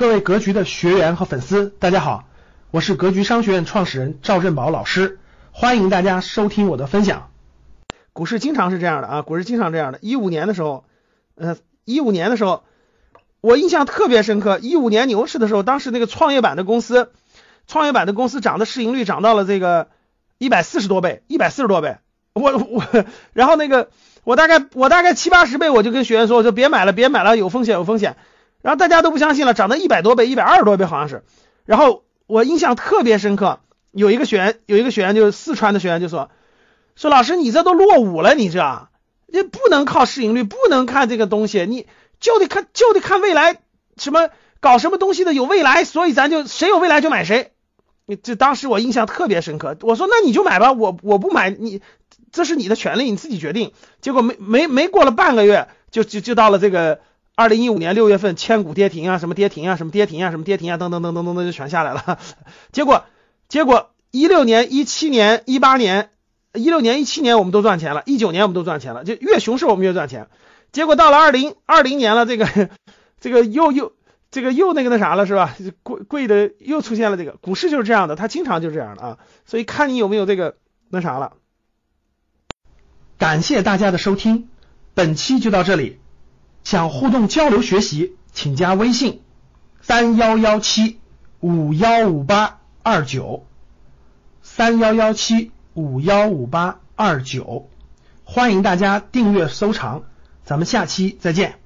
各位格局的学员和粉丝，大家好，我是格局商学院创始人赵振宝老师，欢迎大家收听我的分享。股市经常是这样的啊，股市经常这样的。一五年的时候，呃，一五年的时候，我印象特别深刻。一五年牛市的时候，当时那个创业板的公司，创业板的公司涨的市盈率涨到了这个一百四十多倍，一百四十多倍。我我，然后那个我大概我大概七八十倍，我就跟学员说，我说别买了，别买了，有风险，有风险。然后大家都不相信了，涨到一百多倍，一百二十多倍好像是。然后我印象特别深刻，有一个学员，有一个学员就是四川的学员就说，说老师你这都落伍了，你这，你不能靠市盈率，不能看这个东西，你就得看就得看未来，什么搞什么东西的有未来，所以咱就谁有未来就买谁。你这当时我印象特别深刻，我说那你就买吧，我我不买你，这是你的权利，你自己决定。结果没没没过了半个月，就就就到了这个。二零一五年六月份，千股跌停啊，什么跌停啊，什么跌停啊，什么跌停啊，等等等等等等就全下来了。结果结果一六年、一七年、一八年、一六年、一七年我们都赚钱了，一九年我们都赚钱了，就越熊市我们越赚钱。结果到了二零二零年了，这个这个又又这个又那个那啥了是吧？贵贵的又出现了这个股市就是这样的，它经常就是这样的啊。所以看你有没有这个那啥了。感谢大家的收听，本期就到这里。想互动交流学习，请加微信三幺幺七五幺五八二九三幺幺七五幺五八二九，欢迎大家订阅收藏，咱们下期再见。